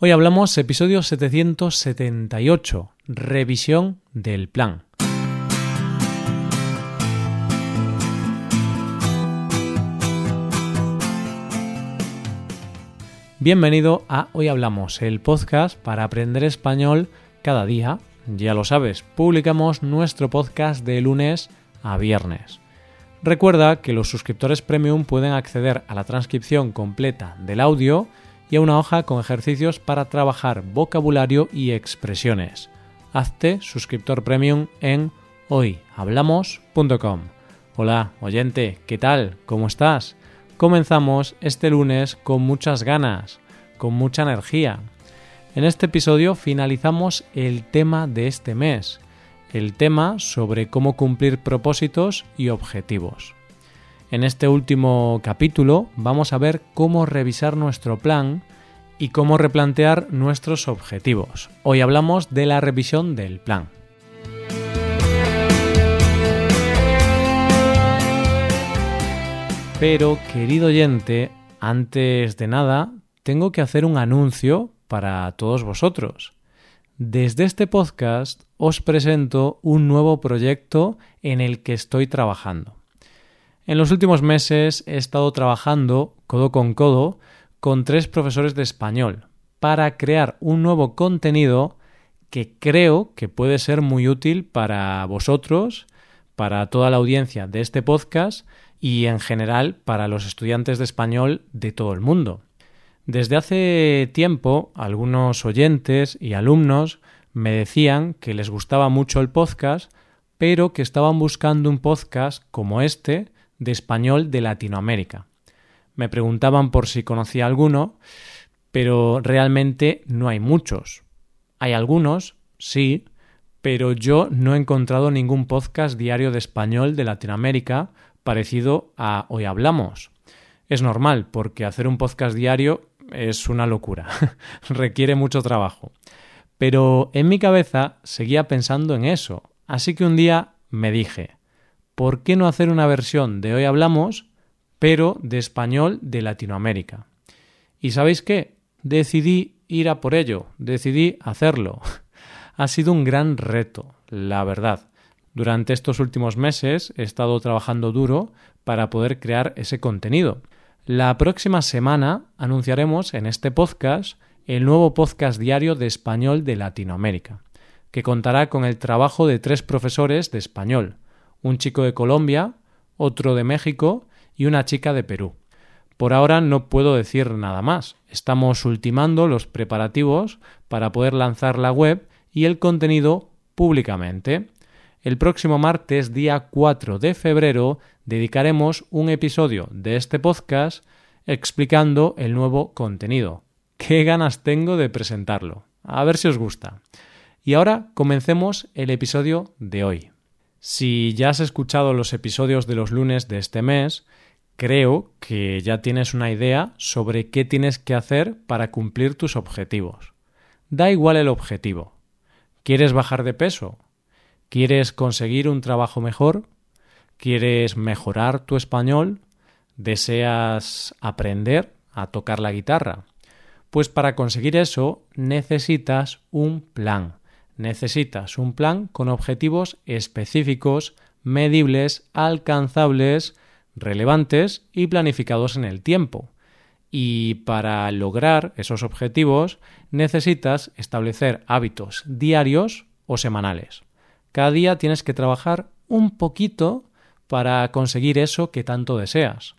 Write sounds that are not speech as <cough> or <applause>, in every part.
Hoy hablamos episodio 778, revisión del plan. Bienvenido a Hoy Hablamos, el podcast para aprender español cada día. Ya lo sabes, publicamos nuestro podcast de lunes a viernes. Recuerda que los suscriptores premium pueden acceder a la transcripción completa del audio y a una hoja con ejercicios para trabajar vocabulario y expresiones. Hazte suscriptor premium en hoyhablamos.com. Hola, oyente, ¿qué tal? ¿Cómo estás? Comenzamos este lunes con muchas ganas, con mucha energía. En este episodio finalizamos el tema de este mes, el tema sobre cómo cumplir propósitos y objetivos. En este último capítulo vamos a ver cómo revisar nuestro plan y cómo replantear nuestros objetivos. Hoy hablamos de la revisión del plan. Pero, querido oyente, antes de nada, tengo que hacer un anuncio para todos vosotros. Desde este podcast os presento un nuevo proyecto en el que estoy trabajando. En los últimos meses he estado trabajando codo con codo con tres profesores de español para crear un nuevo contenido que creo que puede ser muy útil para vosotros, para toda la audiencia de este podcast y en general para los estudiantes de español de todo el mundo. Desde hace tiempo algunos oyentes y alumnos me decían que les gustaba mucho el podcast, pero que estaban buscando un podcast como este de español de Latinoamérica. Me preguntaban por si conocía alguno, pero realmente no hay muchos. Hay algunos, sí, pero yo no he encontrado ningún podcast diario de español de Latinoamérica parecido a Hoy Hablamos. Es normal, porque hacer un podcast diario es una locura, <laughs> requiere mucho trabajo. Pero en mi cabeza seguía pensando en eso, así que un día me dije, ¿por qué no hacer una versión de Hoy Hablamos, pero de español de Latinoamérica? ¿Y sabéis qué? Decidí ir a por ello, decidí hacerlo. <laughs> ha sido un gran reto, la verdad. Durante estos últimos meses he estado trabajando duro para poder crear ese contenido. La próxima semana anunciaremos en este podcast el nuevo podcast diario de español de Latinoamérica, que contará con el trabajo de tres profesores de español, un chico de Colombia, otro de México y una chica de Perú. Por ahora no puedo decir nada más. Estamos ultimando los preparativos para poder lanzar la web y el contenido públicamente. El próximo martes, día 4 de febrero, dedicaremos un episodio de este podcast explicando el nuevo contenido. Qué ganas tengo de presentarlo. A ver si os gusta. Y ahora comencemos el episodio de hoy. Si ya has escuchado los episodios de los lunes de este mes, creo que ya tienes una idea sobre qué tienes que hacer para cumplir tus objetivos. Da igual el objetivo. ¿Quieres bajar de peso? ¿Quieres conseguir un trabajo mejor? ¿Quieres mejorar tu español? ¿Deseas aprender a tocar la guitarra? Pues para conseguir eso necesitas un plan necesitas un plan con objetivos específicos, medibles, alcanzables, relevantes y planificados en el tiempo. Y para lograr esos objetivos necesitas establecer hábitos diarios o semanales. Cada día tienes que trabajar un poquito para conseguir eso que tanto deseas.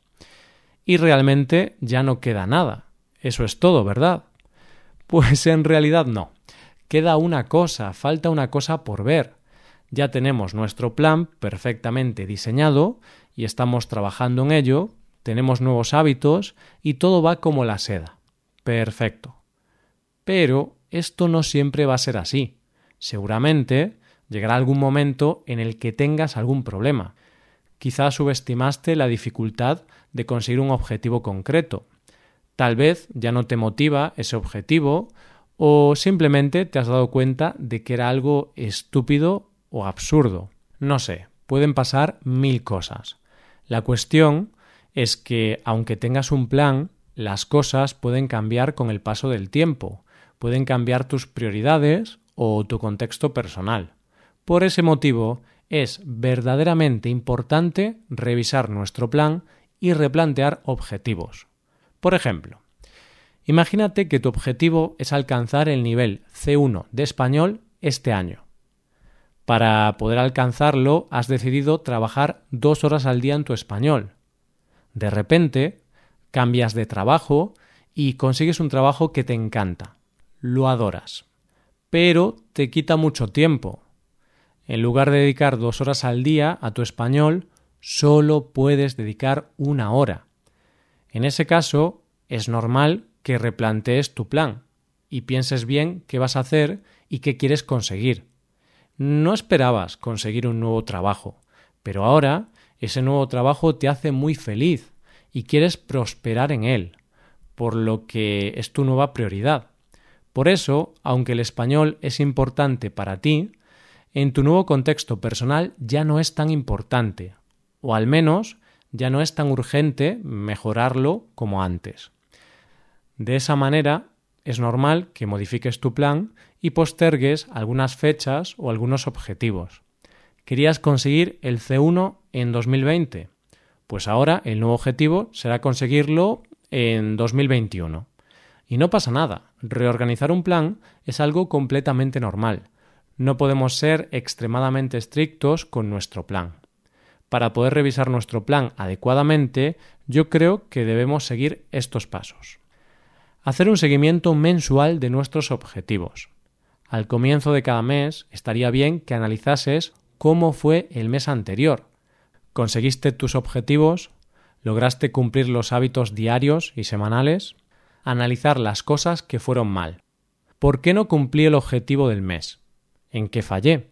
Y realmente ya no queda nada. Eso es todo, ¿verdad? Pues en realidad no queda una cosa, falta una cosa por ver. Ya tenemos nuestro plan perfectamente diseñado y estamos trabajando en ello, tenemos nuevos hábitos y todo va como la seda. Perfecto. Pero esto no siempre va a ser así. Seguramente llegará algún momento en el que tengas algún problema. Quizás subestimaste la dificultad de conseguir un objetivo concreto. Tal vez ya no te motiva ese objetivo o simplemente te has dado cuenta de que era algo estúpido o absurdo. No sé, pueden pasar mil cosas. La cuestión es que aunque tengas un plan, las cosas pueden cambiar con el paso del tiempo. pueden cambiar tus prioridades o tu contexto personal. Por ese motivo, es verdaderamente importante revisar nuestro plan y replantear objetivos. Por ejemplo, imagínate que tu objetivo es alcanzar el nivel C1 de español este año. Para poder alcanzarlo has decidido trabajar dos horas al día en tu español. De repente, cambias de trabajo y consigues un trabajo que te encanta. Lo adoras. Pero te quita mucho tiempo. En lugar de dedicar dos horas al día a tu español, solo puedes dedicar una hora. En ese caso, es normal que replantees tu plan y pienses bien qué vas a hacer y qué quieres conseguir. No esperabas conseguir un nuevo trabajo, pero ahora ese nuevo trabajo te hace muy feliz y quieres prosperar en él, por lo que es tu nueva prioridad. Por eso, aunque el español es importante para ti, en tu nuevo contexto personal ya no es tan importante, o al menos ya no es tan urgente mejorarlo como antes. De esa manera, es normal que modifiques tu plan y postergues algunas fechas o algunos objetivos. Querías conseguir el C1 en 2020, pues ahora el nuevo objetivo será conseguirlo en 2021. Y no pasa nada, reorganizar un plan es algo completamente normal. No podemos ser extremadamente estrictos con nuestro plan. Para poder revisar nuestro plan adecuadamente, yo creo que debemos seguir estos pasos. Hacer un seguimiento mensual de nuestros objetivos. Al comienzo de cada mes estaría bien que analizases cómo fue el mes anterior. ¿Conseguiste tus objetivos? ¿Lograste cumplir los hábitos diarios y semanales? Analizar las cosas que fueron mal. ¿Por qué no cumplí el objetivo del mes? ¿En qué fallé?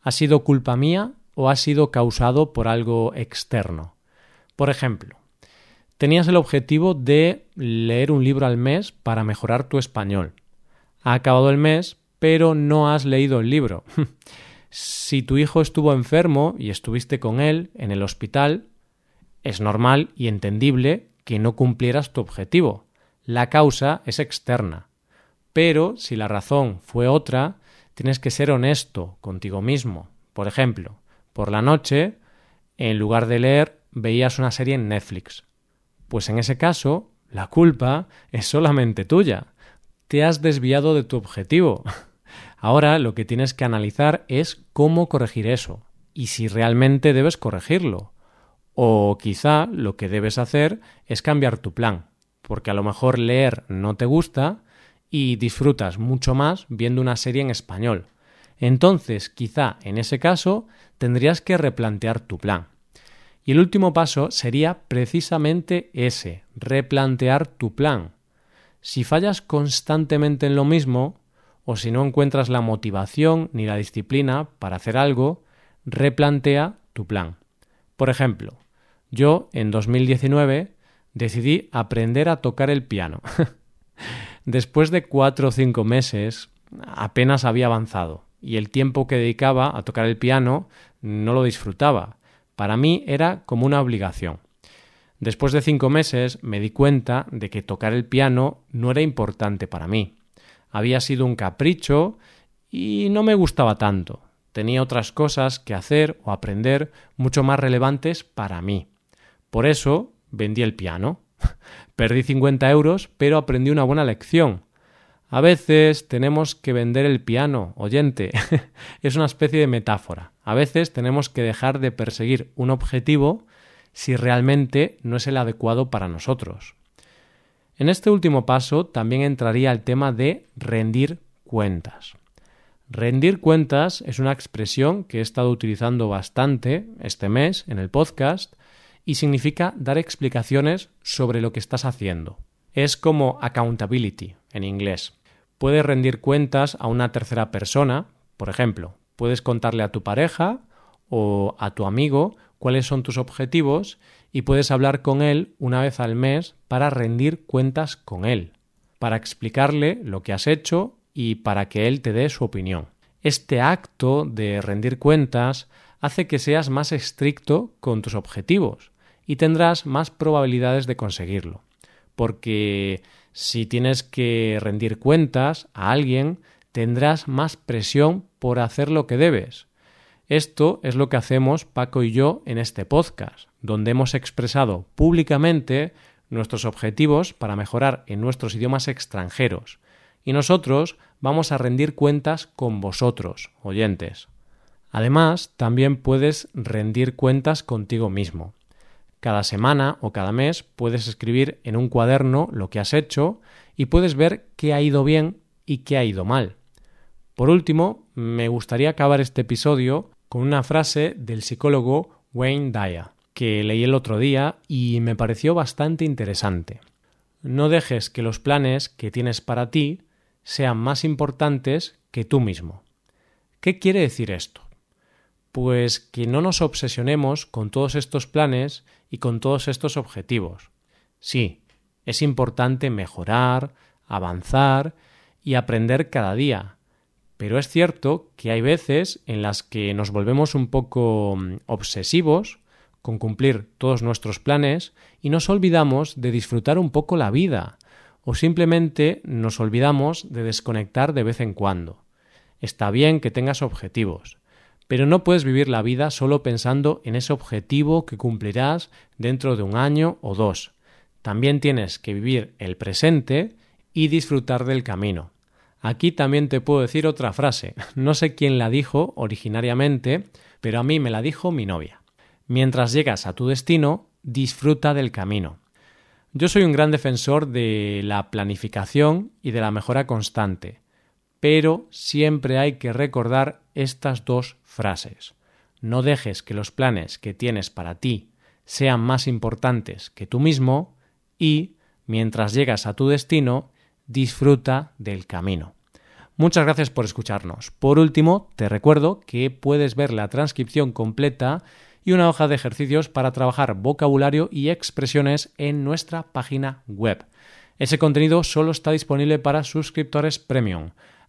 ¿Ha sido culpa mía o ha sido causado por algo externo? Por ejemplo, tenías el objetivo de leer un libro al mes para mejorar tu español. Ha acabado el mes, pero no has leído el libro. <laughs> si tu hijo estuvo enfermo y estuviste con él en el hospital, es normal y entendible que no cumplieras tu objetivo. La causa es externa. Pero si la razón fue otra, tienes que ser honesto contigo mismo. Por ejemplo, por la noche, en lugar de leer, veías una serie en Netflix. Pues en ese caso, la culpa es solamente tuya. Te has desviado de tu objetivo. <laughs> Ahora lo que tienes que analizar es cómo corregir eso y si realmente debes corregirlo. O quizá lo que debes hacer es cambiar tu plan, porque a lo mejor leer no te gusta y disfrutas mucho más viendo una serie en español. Entonces, quizá en ese caso tendrías que replantear tu plan. Y el último paso sería precisamente ese, replantear tu plan. Si fallas constantemente en lo mismo, o si no encuentras la motivación ni la disciplina para hacer algo, replantea tu plan. Por ejemplo, yo en 2019 decidí aprender a tocar el piano. <laughs> Después de cuatro o cinco meses apenas había avanzado y el tiempo que dedicaba a tocar el piano no lo disfrutaba. Para mí era como una obligación. Después de cinco meses me di cuenta de que tocar el piano no era importante para mí había sido un capricho y no me gustaba tanto. Tenía otras cosas que hacer o aprender mucho más relevantes para mí. Por eso vendí el piano. <laughs> Perdí 50 euros, pero aprendí una buena lección. A veces tenemos que vender el piano, oyente. <laughs> es una especie de metáfora. A veces tenemos que dejar de perseguir un objetivo si realmente no es el adecuado para nosotros. En este último paso también entraría el tema de rendir cuentas. Rendir cuentas es una expresión que he estado utilizando bastante este mes en el podcast y significa dar explicaciones sobre lo que estás haciendo. Es como accountability en inglés. Puedes rendir cuentas a una tercera persona, por ejemplo, puedes contarle a tu pareja o a tu amigo cuáles son tus objetivos y puedes hablar con él una vez al mes para rendir cuentas con él, para explicarle lo que has hecho y para que él te dé su opinión. Este acto de rendir cuentas hace que seas más estricto con tus objetivos y tendrás más probabilidades de conseguirlo, porque Si tienes que rendir cuentas a alguien, tendrás más presión por hacer lo que debes. Esto es lo que hacemos Paco y yo en este podcast, donde hemos expresado públicamente nuestros objetivos para mejorar en nuestros idiomas extranjeros. Y nosotros vamos a rendir cuentas con vosotros, oyentes. Además, también puedes rendir cuentas contigo mismo. Cada semana o cada mes puedes escribir en un cuaderno lo que has hecho y puedes ver qué ha ido bien y qué ha ido mal. Por último, me gustaría acabar este episodio con una frase del psicólogo Wayne Dyer, que leí el otro día y me pareció bastante interesante. No dejes que los planes que tienes para ti sean más importantes que tú mismo. ¿Qué quiere decir esto? Pues que no nos obsesionemos con todos estos planes y con todos estos objetivos. Sí, es importante mejorar, avanzar y aprender cada día, pero es cierto que hay veces en las que nos volvemos un poco mm, obsesivos con cumplir todos nuestros planes y nos olvidamos de disfrutar un poco la vida o simplemente nos olvidamos de desconectar de vez en cuando. Está bien que tengas objetivos, pero no puedes vivir la vida solo pensando en ese objetivo que cumplirás dentro de un año o dos. También tienes que vivir el presente y disfrutar del camino. Aquí también te puedo decir otra frase. <laughs> No sé quién la dijo originariamente, pero a mí me la dijo mi novia. Mientras llegas a tu destino, disfruta del camino. Yo soy un gran defensor de la planificación y de la mejora constante pero siempre hay que recordar estas dos frases. No dejes que los planes que tienes para ti sean más importantes que tú mismo y, mientras llegas a tu destino, disfruta del camino. Muchas gracias por escucharnos. Por último, te recuerdo que puedes ver la transcripción completa y una hoja de ejercicios para trabajar vocabulario y expresiones en nuestra página web. Ese contenido solo está disponible para suscriptores premium